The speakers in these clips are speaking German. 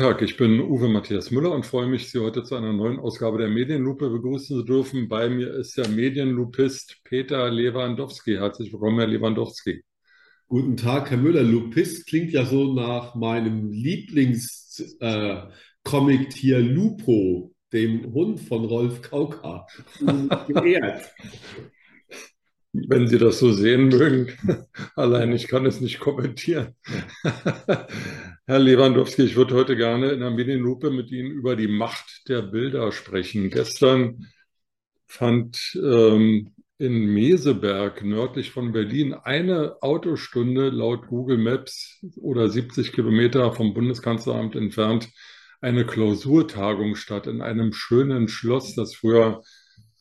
Guten Tag, ich bin Uwe Matthias Müller und freue mich, Sie heute zu einer neuen Ausgabe der Medienlupe begrüßen zu dürfen. Bei mir ist der Medienlupist Peter Lewandowski. Herzlich willkommen, Herr Lewandowski. Guten Tag, Herr Müller. Lupist klingt ja so nach meinem Lieblingscomic-Tier äh, Lupo, dem Hund von Rolf Kauka. Geehrt. Wenn Sie das so sehen mögen. Allein ich kann es nicht kommentieren. Herr Lewandowski, ich würde heute gerne in der Medienlupe mit Ihnen über die Macht der Bilder sprechen. Gestern fand ähm, in Meseberg nördlich von Berlin eine Autostunde laut Google Maps oder 70 Kilometer vom Bundeskanzleramt entfernt eine Klausurtagung statt in einem schönen Schloss, das früher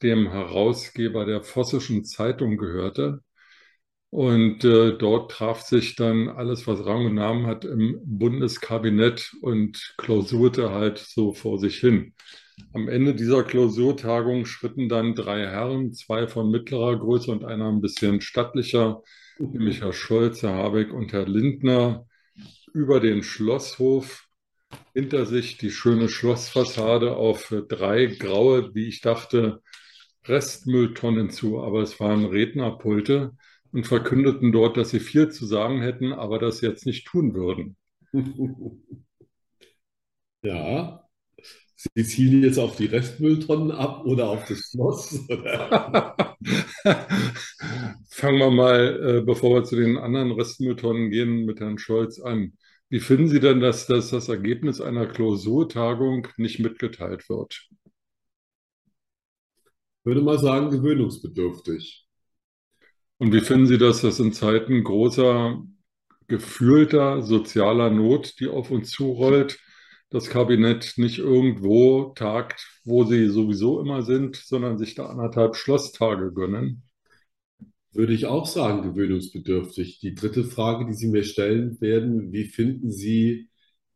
dem Herausgeber der Vossischen Zeitung gehörte. Und äh, dort traf sich dann alles, was Rang und Namen hat, im Bundeskabinett und klausurte halt so vor sich hin. Am Ende dieser Klausurtagung schritten dann drei Herren, zwei von mittlerer Größe und einer ein bisschen stattlicher, nämlich Herr Scholz, Herr Habeck und Herr Lindner, über den Schlosshof. Hinter sich die schöne Schlossfassade auf drei graue, wie ich dachte, Restmülltonnen zu, aber es waren Rednerpulte und verkündeten dort, dass sie viel zu sagen hätten, aber das jetzt nicht tun würden. Ja, Sie zielen jetzt auf die Restmülltonnen ab oder auf das Schloss? Fangen wir mal, äh, bevor wir zu den anderen Restmülltonnen gehen, mit Herrn Scholz an. Wie finden Sie denn, dass, dass das Ergebnis einer Klausurtagung nicht mitgeteilt wird? Würde mal sagen, gewöhnungsbedürftig. Und wie finden Sie das, dass in Zeiten großer, gefühlter sozialer Not, die auf uns zurollt, das Kabinett nicht irgendwo tagt, wo sie sowieso immer sind, sondern sich da anderthalb Schlosstage gönnen? Würde ich auch sagen, gewöhnungsbedürftig. Die dritte Frage, die Sie mir stellen werden, wie finden Sie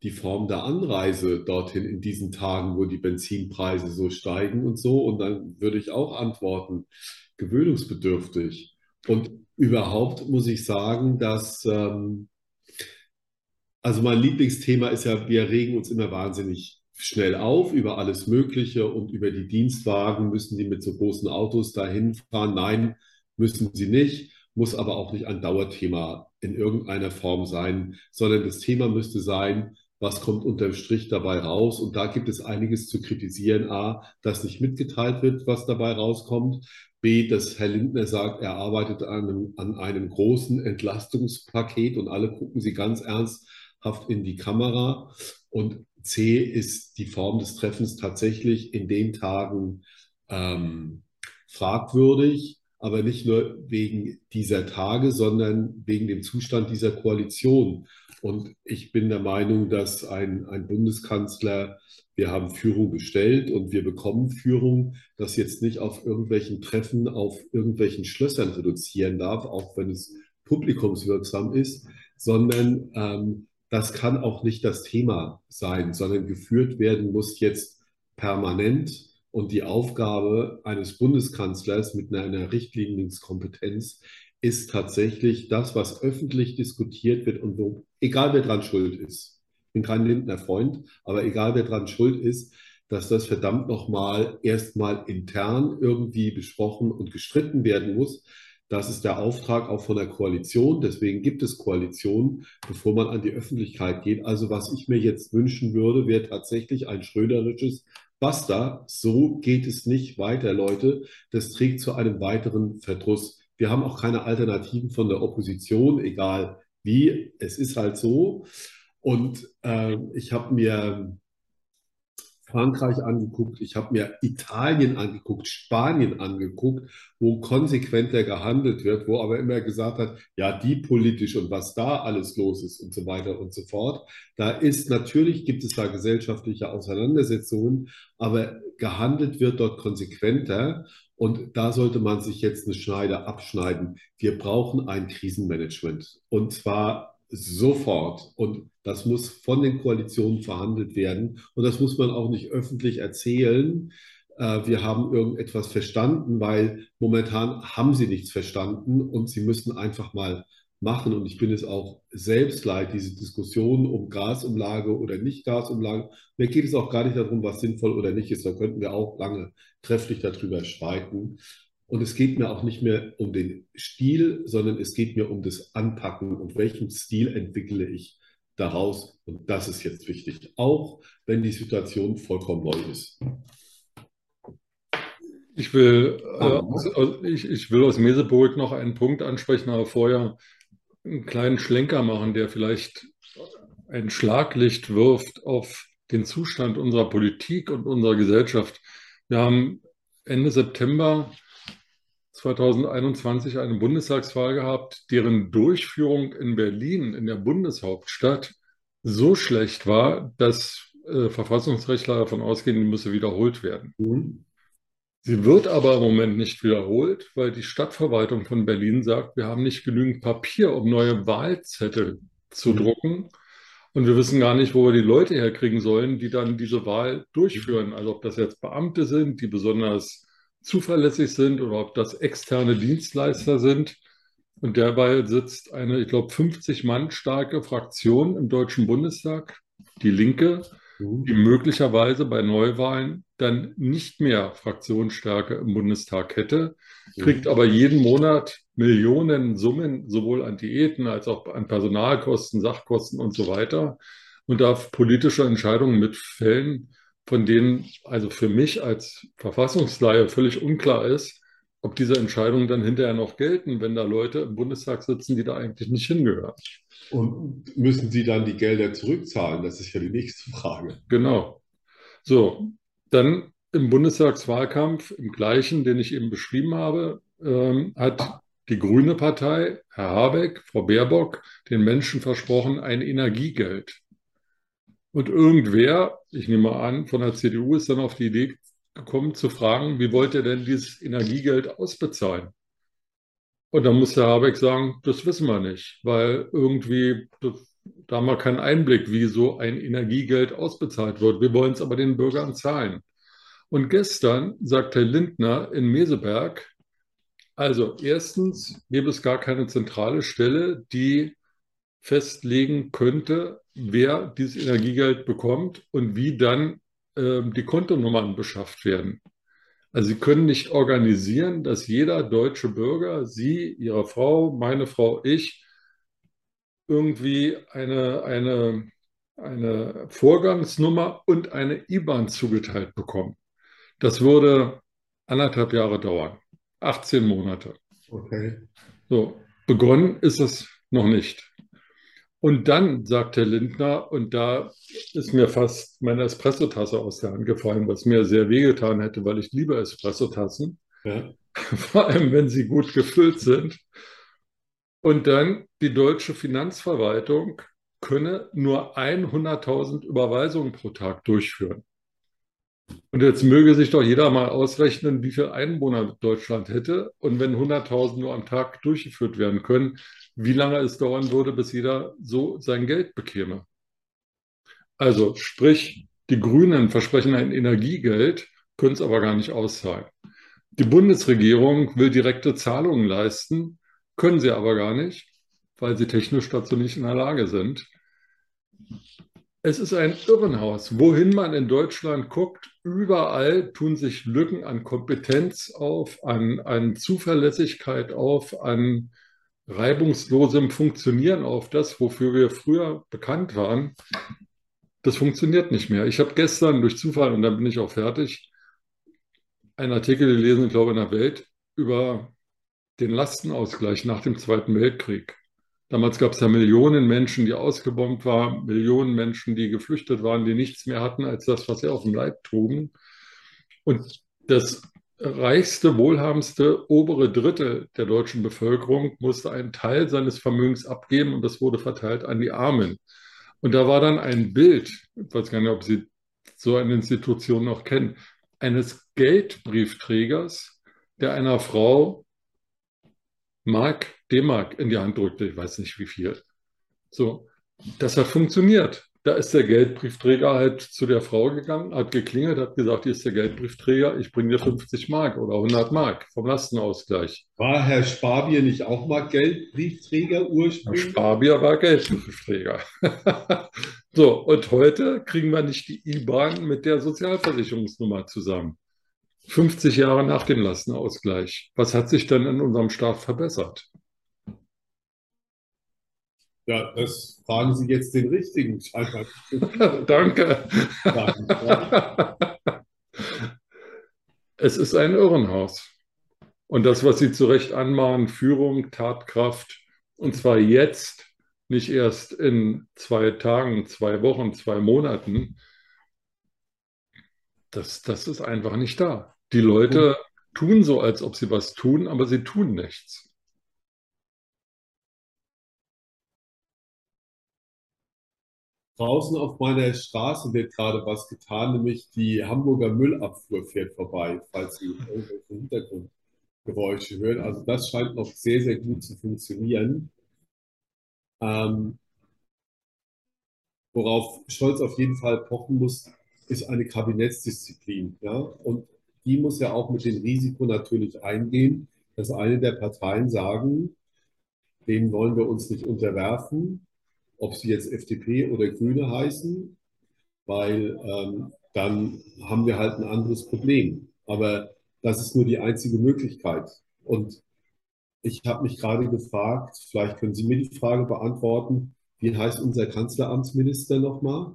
die Form der Anreise dorthin in diesen Tagen, wo die Benzinpreise so steigen und so? Und dann würde ich auch antworten, gewöhnungsbedürftig. Und überhaupt muss ich sagen, dass, ähm, also mein Lieblingsthema ist ja, wir regen uns immer wahnsinnig schnell auf über alles Mögliche und über die Dienstwagen. Müssen die mit so großen Autos dahin fahren? Nein, müssen sie nicht. Muss aber auch nicht ein Dauerthema in irgendeiner Form sein, sondern das Thema müsste sein, was kommt unterm Strich dabei raus? Und da gibt es einiges zu kritisieren. A, dass nicht mitgeteilt wird, was dabei rauskommt. B, dass Herr Lindner sagt, er arbeitet an einem, an einem großen Entlastungspaket und alle gucken sie ganz ernsthaft in die Kamera. Und C ist die Form des Treffens tatsächlich in den Tagen ähm, fragwürdig, aber nicht nur wegen dieser Tage, sondern wegen dem Zustand dieser Koalition. Und ich bin der Meinung, dass ein, ein Bundeskanzler wir haben Führung bestellt und wir bekommen Führung, das jetzt nicht auf irgendwelchen Treffen, auf irgendwelchen Schlössern reduzieren darf, auch wenn es publikumswirksam ist, sondern ähm, das kann auch nicht das Thema sein, sondern geführt werden muss jetzt permanent. Und die Aufgabe eines Bundeskanzlers mit einer Richtlinienkompetenz ist tatsächlich das, was öffentlich diskutiert wird und wo, egal wer dran schuld ist, bin kein Lindner Freund, aber egal wer dran schuld ist, dass das verdammt nochmal erstmal intern irgendwie besprochen und gestritten werden muss. Das ist der Auftrag auch von der Koalition. Deswegen gibt es Koalitionen, bevor man an die Öffentlichkeit geht. Also was ich mir jetzt wünschen würde, wäre tatsächlich ein schröderisches Basta. So geht es nicht weiter, Leute. Das trägt zu einem weiteren Verdruss. Wir haben auch keine Alternativen von der Opposition, egal wie. Es ist halt so. Und äh, ich habe mir Frankreich angeguckt, ich habe mir Italien angeguckt, Spanien angeguckt, wo konsequenter gehandelt wird, wo aber immer gesagt hat, ja, die politisch und was da alles los ist und so weiter und so fort. Da ist natürlich, gibt es da gesellschaftliche Auseinandersetzungen, aber gehandelt wird dort konsequenter. Und da sollte man sich jetzt eine Schneide abschneiden. Wir brauchen ein Krisenmanagement. Und zwar sofort. Und das muss von den Koalitionen verhandelt werden. Und das muss man auch nicht öffentlich erzählen. Äh, wir haben irgendetwas verstanden, weil momentan haben sie nichts verstanden und sie müssen einfach mal machen. Und ich bin es auch selbst leid, diese Diskussion um Gasumlage oder nicht Gasumlage. Mir geht es auch gar nicht darum, was sinnvoll oder nicht ist. Da könnten wir auch lange trefflich darüber streiten. Und es geht mir auch nicht mehr um den Stil, sondern es geht mir um das Anpacken und welchen Stil entwickle ich daraus. Und das ist jetzt wichtig, auch wenn die Situation vollkommen neu ist. Ich will, äh, ich, ich will aus Meseburg noch einen Punkt ansprechen, aber vorher einen kleinen Schlenker machen, der vielleicht ein Schlaglicht wirft auf den Zustand unserer Politik und unserer Gesellschaft. Wir haben Ende September 2021 eine Bundestagswahl gehabt, deren Durchführung in Berlin, in der Bundeshauptstadt, so schlecht war, dass äh, Verfassungsrechtler davon ausgehen, die müsse wiederholt werden. Mhm. Sie wird aber im Moment nicht wiederholt, weil die Stadtverwaltung von Berlin sagt, wir haben nicht genügend Papier, um neue Wahlzettel zu mhm. drucken. Und wir wissen gar nicht, wo wir die Leute herkriegen sollen, die dann diese Wahl durchführen. Also ob das jetzt Beamte sind, die besonders zuverlässig sind oder ob das externe Dienstleister sind. Und derweil sitzt eine, ich glaube, 50 Mann starke Fraktion im Deutschen Bundestag, die Linke, die möglicherweise bei Neuwahlen dann nicht mehr Fraktionsstärke im Bundestag hätte, kriegt aber jeden Monat Millionen Summen sowohl an Diäten als auch an Personalkosten, Sachkosten und so weiter und darf politische Entscheidungen mitfällen, von denen also für mich als Verfassungsleihe völlig unklar ist, ob diese Entscheidungen dann hinterher noch gelten, wenn da Leute im Bundestag sitzen, die da eigentlich nicht hingehören. Und müssen Sie dann die Gelder zurückzahlen? Das ist ja die nächste Frage. Genau. So, dann im Bundestagswahlkampf, im gleichen, den ich eben beschrieben habe, ähm, hat die Grüne Partei, Herr Habeck, Frau Baerbock, den Menschen versprochen, ein Energiegeld. Und irgendwer, ich nehme an, von der CDU ist dann auf die Idee gekommen zu fragen, wie wollt ihr denn dieses Energiegeld ausbezahlen? Und dann muss der Habeck sagen, das wissen wir nicht, weil irgendwie, da haben wir keinen Einblick, wie so ein Energiegeld ausbezahlt wird. Wir wollen es aber den Bürgern zahlen. Und gestern sagt Herr Lindner in Meseberg, also erstens gäbe es gar keine zentrale Stelle, die festlegen könnte, wer dieses Energiegeld bekommt und wie dann äh, die Kontonummern beschafft werden. Also Sie können nicht organisieren, dass jeder deutsche Bürger, Sie, Ihre Frau, meine Frau, ich, irgendwie eine, eine, eine Vorgangsnummer und eine IBAN zugeteilt bekommen. Das würde anderthalb Jahre dauern, 18 Monate. Okay. So, begonnen ist es noch nicht. Und dann sagt Herr Lindner, und da ist mir fast meine Espressotasse aus der Hand gefallen, was mir sehr wehgetan hätte, weil ich liebe Espressotassen, ja. vor allem wenn sie gut gefüllt sind. Und dann die deutsche Finanzverwaltung könne nur 100.000 Überweisungen pro Tag durchführen. Und jetzt möge sich doch jeder mal ausrechnen, wie viele Einwohner Deutschland hätte. Und wenn 100.000 nur am Tag durchgeführt werden können, wie lange es dauern würde, bis jeder so sein Geld bekäme. Also sprich, die Grünen versprechen ein Energiegeld, können es aber gar nicht auszahlen. Die Bundesregierung will direkte Zahlungen leisten, können sie aber gar nicht, weil sie technisch dazu nicht in der Lage sind. Es ist ein Irrenhaus. Wohin man in Deutschland guckt, überall tun sich Lücken an Kompetenz auf, an, an Zuverlässigkeit auf, an reibungslosem Funktionieren auf. Das, wofür wir früher bekannt waren, das funktioniert nicht mehr. Ich habe gestern durch Zufall, und dann bin ich auch fertig, einen Artikel gelesen, ich glaube in der Welt, über den Lastenausgleich nach dem Zweiten Weltkrieg. Damals gab es ja Millionen Menschen, die ausgebombt waren, Millionen Menschen, die geflüchtet waren, die nichts mehr hatten als das, was sie auf dem Leib trugen. Und das reichste, wohlhabendste obere Drittel der deutschen Bevölkerung musste einen Teil seines Vermögens abgeben und das wurde verteilt an die Armen. Und da war dann ein Bild, ich weiß gar nicht, ob Sie so eine Institution noch kennen, eines Geldbriefträgers, der einer Frau Mark, D-Mark in die Hand drückte, ich weiß nicht wie viel. So, das hat funktioniert. da ist der Geldbriefträger halt zu der Frau gegangen, hat geklingelt, hat gesagt, hier ist der Geldbriefträger, ich bringe dir 50 Mark oder 100 Mark vom Lastenausgleich. War Herr Spabier nicht auch mal Geldbriefträger Herr ursprünglich? Spabier war Geldbriefträger. So, und heute kriegen wir nicht die IBAN mit der Sozialversicherungsnummer zusammen. 50 Jahre nach dem Lastenausgleich. Was hat sich denn in unserem Staat verbessert? Ja, das fragen Sie jetzt den Richtigen. Danke. Es ist ein Irrenhaus. Und das, was Sie zu Recht anmahnen, Führung, Tatkraft, und zwar jetzt, nicht erst in zwei Tagen, zwei Wochen, zwei Monaten, das, das ist einfach nicht da. Die Leute tun so, als ob sie was tun, aber sie tun nichts. Draußen auf meiner Straße wird gerade was getan, nämlich die Hamburger Müllabfuhr fährt vorbei, falls Sie irgendwelche Hintergrundgeräusche hören. Also das scheint noch sehr, sehr gut zu funktionieren. Ähm, worauf Scholz auf jeden Fall pochen muss, ist eine Kabinettsdisziplin. Ja? Und die muss ja auch mit dem Risiko natürlich eingehen, dass eine der Parteien sagen, denen wollen wir uns nicht unterwerfen, ob sie jetzt FDP oder Grüne heißen, weil ähm, dann haben wir halt ein anderes Problem. Aber das ist nur die einzige Möglichkeit. Und ich habe mich gerade gefragt, vielleicht können Sie mir die Frage beantworten, wie heißt unser Kanzleramtsminister nochmal?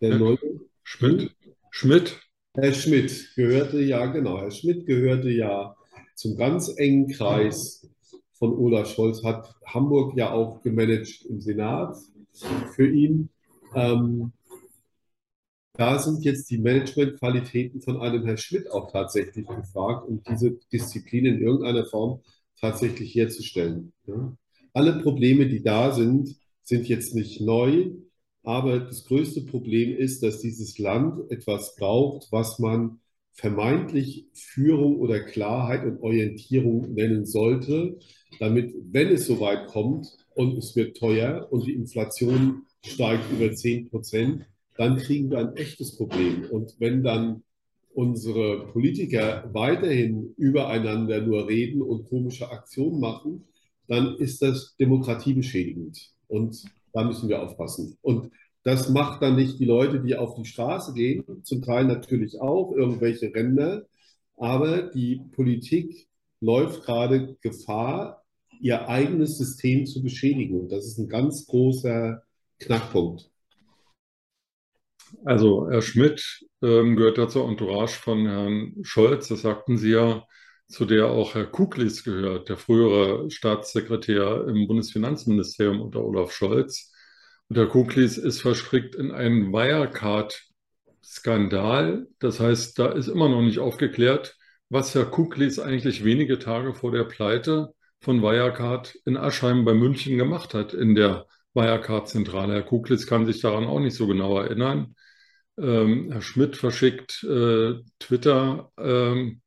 Der Ja. neue? Schmidt? Schmidt? Herr Schmidt gehörte ja, genau, Herr Schmidt gehörte ja zum ganz engen Kreis von Olaf Scholz, hat Hamburg ja auch gemanagt im Senat für ihn. Ähm, da sind jetzt die Managementqualitäten von einem Herrn Schmidt auch tatsächlich gefragt, um diese Disziplin in irgendeiner Form tatsächlich herzustellen. Ja. Alle Probleme, die da sind, sind jetzt nicht neu, aber das größte Problem ist, dass dieses Land etwas braucht, was man vermeintlich Führung oder Klarheit und Orientierung nennen sollte, damit, wenn es soweit kommt und es wird teuer und die Inflation steigt über 10 Prozent, dann kriegen wir ein echtes Problem. Und wenn dann unsere Politiker weiterhin übereinander nur reden und komische Aktionen machen, dann ist das demokratiebeschädigend. Und da müssen wir aufpassen. Und das macht dann nicht die Leute, die auf die Straße gehen, zum Teil natürlich auch irgendwelche Ränder, aber die Politik läuft gerade Gefahr, ihr eigenes System zu beschädigen. Und das ist ein ganz großer Knackpunkt. Also Herr Schmidt ähm, gehört ja zur Entourage von Herrn Scholz, das sagten Sie ja, zu der auch Herr Kuklis gehört, der frühere Staatssekretär im Bundesfinanzministerium unter Olaf Scholz. Und Herr Kuklis ist verstrickt in einen Wirecard-Skandal. Das heißt, da ist immer noch nicht aufgeklärt, was Herr Kuklis eigentlich wenige Tage vor der Pleite von Wirecard in Aschheim bei München gemacht hat, in der Wirecard-Zentrale. Herr Kuklis kann sich daran auch nicht so genau erinnern. Ähm, Herr Schmidt verschickt äh, Twitter-Meldungen, ähm,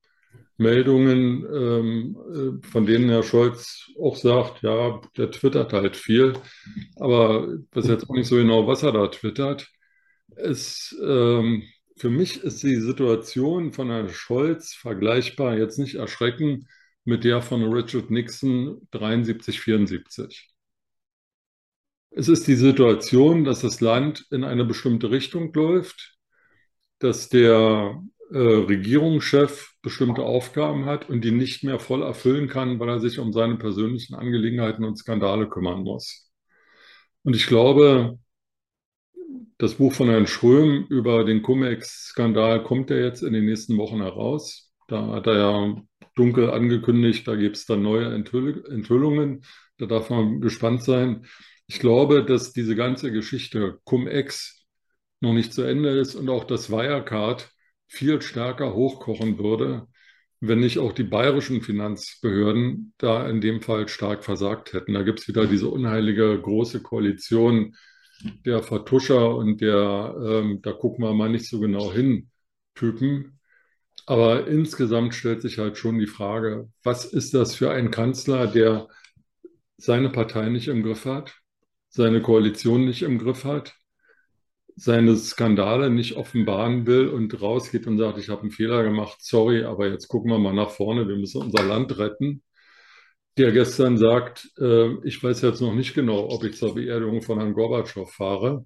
äh, von denen Herr Scholz auch sagt, ja, der twittert halt viel, aber ich weiß jetzt auch nicht so genau, was er da twittert. Es, ähm, für mich ist die Situation von Herrn Scholz vergleichbar, jetzt nicht erschreckend, mit der von Richard Nixon 73, 74. Es ist die Situation, dass das Land in eine bestimmte Richtung läuft, dass der äh, Regierungschef bestimmte Aufgaben hat und die nicht mehr voll erfüllen kann, weil er sich um seine persönlichen Angelegenheiten und Skandale kümmern muss. Und ich glaube, das Buch von Herrn Schröm über den Cum-Ex-Skandal kommt ja jetzt in den nächsten Wochen heraus. Da hat er ja dunkel angekündigt, da gibt es dann neue Enthüll Enthüllungen. Da darf man gespannt sein. Ich glaube, dass diese ganze Geschichte Cum-Ex noch nicht zu Ende ist und auch das Wirecard viel stärker hochkochen würde, wenn nicht auch die bayerischen Finanzbehörden da in dem Fall stark versagt hätten. Da gibt es wieder diese unheilige große Koalition der Vertuscher und der, ähm, da gucken wir mal nicht so genau hin, Typen. Aber insgesamt stellt sich halt schon die Frage, was ist das für ein Kanzler, der seine Partei nicht im Griff hat, seine Koalition nicht im Griff hat, seine Skandale nicht offenbaren will und rausgeht und sagt, ich habe einen Fehler gemacht, sorry, aber jetzt gucken wir mal nach vorne, wir müssen unser Land retten. Der gestern sagt, äh, ich weiß jetzt noch nicht genau, ob ich zur Beerdigung von Herrn Gorbatschow fahre.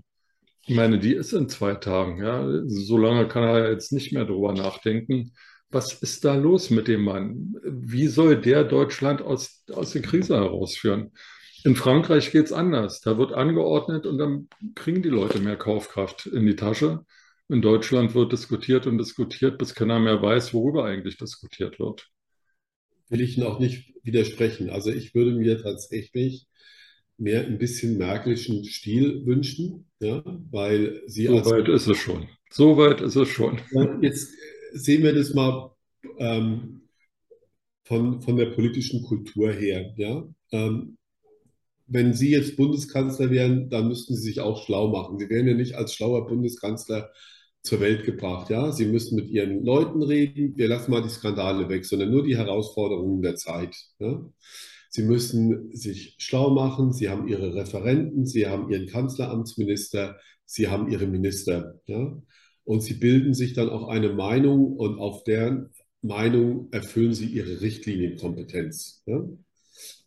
Ich meine, die ist in zwei Tagen. Ja. So lange kann er jetzt nicht mehr drüber nachdenken. Was ist da los mit dem Mann? Wie soll der Deutschland aus, aus der Krise herausführen? In Frankreich geht es anders. Da wird angeordnet und dann kriegen die Leute mehr Kaufkraft in die Tasche. In Deutschland wird diskutiert und diskutiert, bis keiner mehr weiß, worüber eigentlich diskutiert wird. Will ich noch nicht widersprechen. Also ich würde mir tatsächlich mehr ein bisschen merkelischen Stil wünschen, ja, weil sie so weit ist es schon. So weit ist es schon. Jetzt sehen wir das mal ähm, von, von der politischen Kultur her. Ja? Ähm, wenn Sie jetzt Bundeskanzler wären, dann müssten Sie sich auch schlau machen. Sie wären ja nicht als schlauer Bundeskanzler zur Welt gebracht. Ja? Sie müssen mit Ihren Leuten reden. Wir lassen mal die Skandale weg, sondern nur die Herausforderungen der Zeit. Ja? Sie müssen sich schlau machen. Sie haben Ihre Referenten, Sie haben Ihren Kanzleramtsminister, Sie haben Ihre Minister. Ja? Und Sie bilden sich dann auch eine Meinung und auf deren Meinung erfüllen Sie Ihre Richtlinienkompetenz. Ja?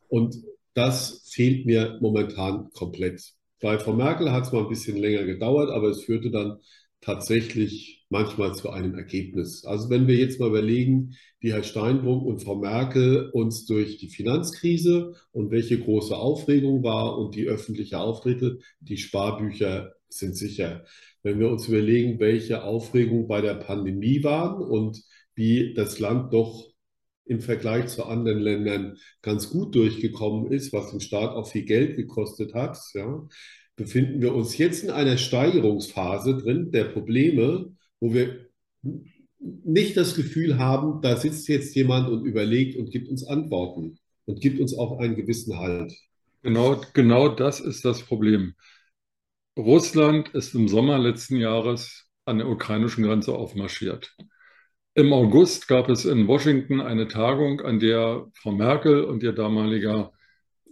Und das fehlt mir momentan komplett. Bei Frau Merkel hat es mal ein bisschen länger gedauert, aber es führte dann tatsächlich manchmal zu einem Ergebnis. Also wenn wir jetzt mal überlegen, wie Herr Steinbrück und Frau Merkel uns durch die Finanzkrise und welche große Aufregung war und die öffentliche Auftritte, die Sparbücher sind sicher. Wenn wir uns überlegen, welche Aufregung bei der Pandemie waren und wie das Land doch im Vergleich zu anderen Ländern ganz gut durchgekommen ist, was den Staat auch viel Geld gekostet hat, ja, befinden wir uns jetzt in einer Steigerungsphase drin der Probleme, wo wir nicht das Gefühl haben, da sitzt jetzt jemand und überlegt und gibt uns Antworten und gibt uns auch einen gewissen Halt. Genau, genau das ist das Problem. Russland ist im Sommer letzten Jahres an der ukrainischen Grenze aufmarschiert. Im August gab es in Washington eine Tagung, an der Frau Merkel und ihr damaliger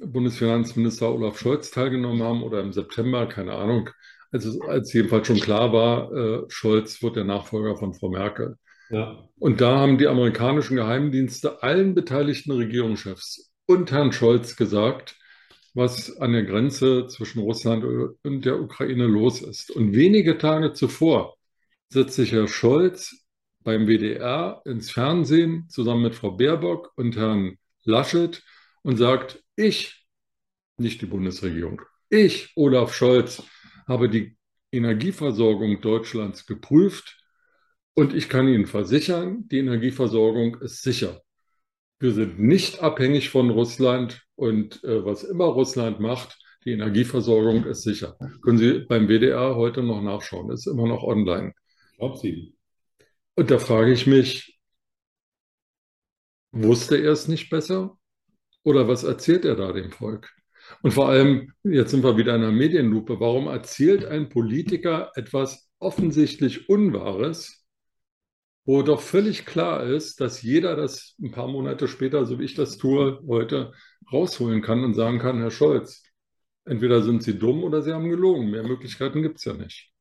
Bundesfinanzminister Olaf Scholz teilgenommen haben oder im September, keine Ahnung, als, als jedenfalls schon klar war, äh, Scholz wird der Nachfolger von Frau Merkel. Ja. Und da haben die amerikanischen Geheimdienste allen beteiligten Regierungschefs und Herrn Scholz gesagt, was an der Grenze zwischen Russland und der Ukraine los ist. Und wenige Tage zuvor setzt sich Herr Scholz beim WDR ins Fernsehen zusammen mit Frau Baerbock und Herrn Laschet und sagt, ich, nicht die Bundesregierung, ich, Olaf Scholz, habe die Energieversorgung Deutschlands geprüft und ich kann Ihnen versichern, die Energieversorgung ist sicher. Wir sind nicht abhängig von Russland und äh, was immer Russland macht, die Energieversorgung ist sicher. Können Sie beim WDR heute noch nachschauen, ist immer noch online. Ich glaube Sie. Und da frage ich mich, wusste er es nicht besser? Oder was erzählt er da dem Volk? Und vor allem, jetzt sind wir wieder in einer Medienlupe, warum erzählt ein Politiker etwas offensichtlich Unwahres, wo doch völlig klar ist, dass jeder das ein paar Monate später, so wie ich das tue, heute rausholen kann und sagen kann, Herr Scholz, entweder sind Sie dumm oder Sie haben gelogen. Mehr Möglichkeiten gibt es ja nicht.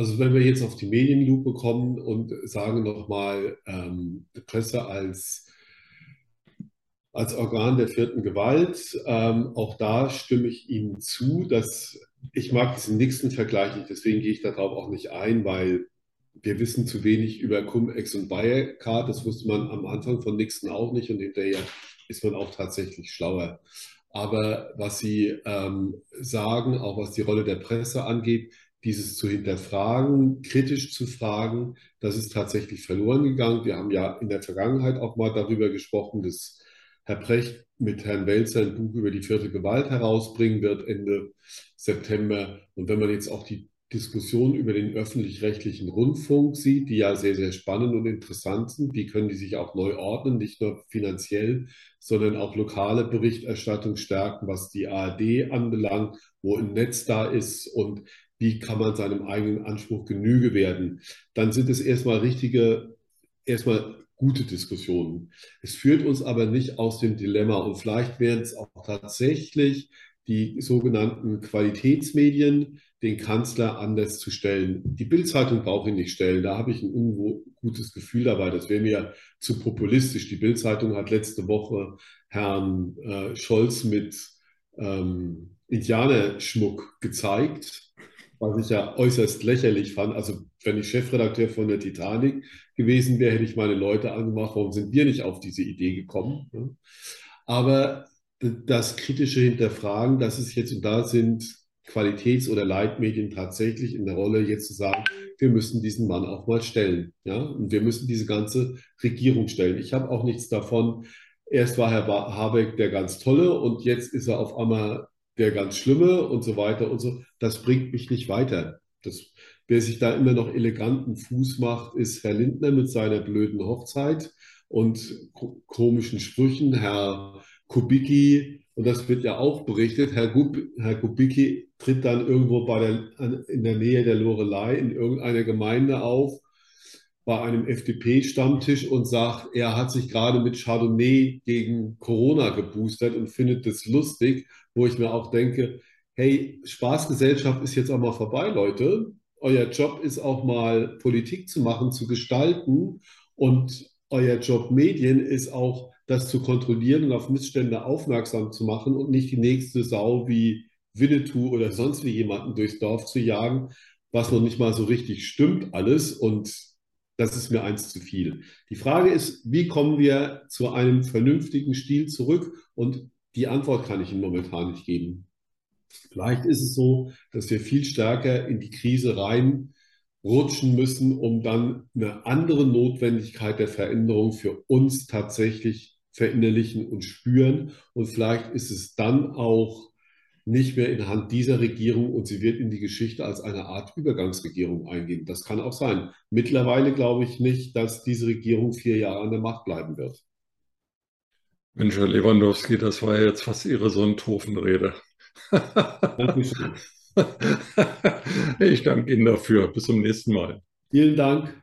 Also wenn wir jetzt auf die Medienlupe kommen und sagen nochmal, ähm, Presse als, als Organ der vierten Gewalt, ähm, auch da stimme ich Ihnen zu, dass ich mag diesen Nixon-Vergleich nicht, deswegen gehe ich darauf auch nicht ein, weil wir wissen zu wenig über Cum-Ex und Wirecard. Das wusste man am Anfang von Nixon auch nicht und hinterher ist man auch tatsächlich schlauer. Aber was Sie ähm, sagen, auch was die Rolle der Presse angeht, dieses zu hinterfragen, kritisch zu fragen, das ist tatsächlich verloren gegangen. Wir haben ja in der Vergangenheit auch mal darüber gesprochen, dass Herr Brecht mit Herrn Welzer ein Buch über die vierte Gewalt herausbringen wird Ende September. Und wenn man jetzt auch die Diskussion über den öffentlich-rechtlichen Rundfunk sieht, die ja sehr, sehr spannend und interessant sind, wie können die sich auch neu ordnen, nicht nur finanziell, sondern auch lokale Berichterstattung stärken, was die ARD anbelangt, wo ein Netz da ist und wie kann man seinem eigenen Anspruch Genüge werden, dann sind es erstmal richtige, erstmal gute Diskussionen. Es führt uns aber nicht aus dem Dilemma und vielleicht wären es auch tatsächlich die sogenannten Qualitätsmedien, den Kanzler anders zu stellen. Die Bild-Zeitung braucht ihn nicht stellen. Da habe ich ein ungutes Gefühl dabei. Das wäre mir zu populistisch. Die Bild-Zeitung hat letzte Woche Herrn äh, Scholz mit ähm, Indianerschmuck gezeigt, was ich ja äußerst lächerlich fand. Also wenn ich Chefredakteur von der Titanic gewesen wäre, hätte ich meine Leute angemacht, warum sind wir nicht auf diese Idee gekommen? Aber das kritische Hinterfragen, das ist jetzt und da sind Qualitäts- oder Leitmedien tatsächlich in der Rolle, jetzt zu sagen, wir müssen diesen Mann auch mal stellen. Ja? Und wir müssen diese ganze Regierung stellen. Ich habe auch nichts davon. Erst war Herr Habeck der ganz Tolle und jetzt ist er auf einmal der ganz Schlimme und so weiter und so. Das bringt mich nicht weiter. Das, wer sich da immer noch eleganten Fuß macht, ist Herr Lindner mit seiner blöden Hochzeit und komischen Sprüchen. Herr Kubicki, und das wird ja auch berichtet, Herr, Gub, Herr Kubicki tritt dann irgendwo der, in der Nähe der Lorelei in irgendeiner Gemeinde auf, bei einem FDP-Stammtisch und sagt, er hat sich gerade mit Chardonnay gegen Corona geboostert und findet das lustig, wo ich mir auch denke, hey, Spaßgesellschaft ist jetzt auch mal vorbei, Leute. Euer Job ist auch mal Politik zu machen, zu gestalten und euer Job Medien ist auch das zu kontrollieren und auf Missstände aufmerksam zu machen und nicht die nächste Sau wie Winnetou oder sonst wie jemanden durchs Dorf zu jagen, was noch nicht mal so richtig stimmt alles und das ist mir eins zu viel. Die Frage ist, wie kommen wir zu einem vernünftigen Stil zurück? Und die Antwort kann ich Ihnen momentan nicht geben. Vielleicht ist es so, dass wir viel stärker in die Krise reinrutschen müssen, um dann eine andere Notwendigkeit der Veränderung für uns tatsächlich verinnerlichen und spüren. Und vielleicht ist es dann auch nicht mehr in Hand dieser Regierung und sie wird in die Geschichte als eine Art Übergangsregierung eingehen. Das kann auch sein. Mittlerweile glaube ich nicht, dass diese Regierung vier Jahre an der Macht bleiben wird. Mensch, Herr Lewandowski, das war ja jetzt fast Ihre Sontofenrede. Dankeschön. Ich danke Ihnen dafür. Bis zum nächsten Mal. Vielen Dank.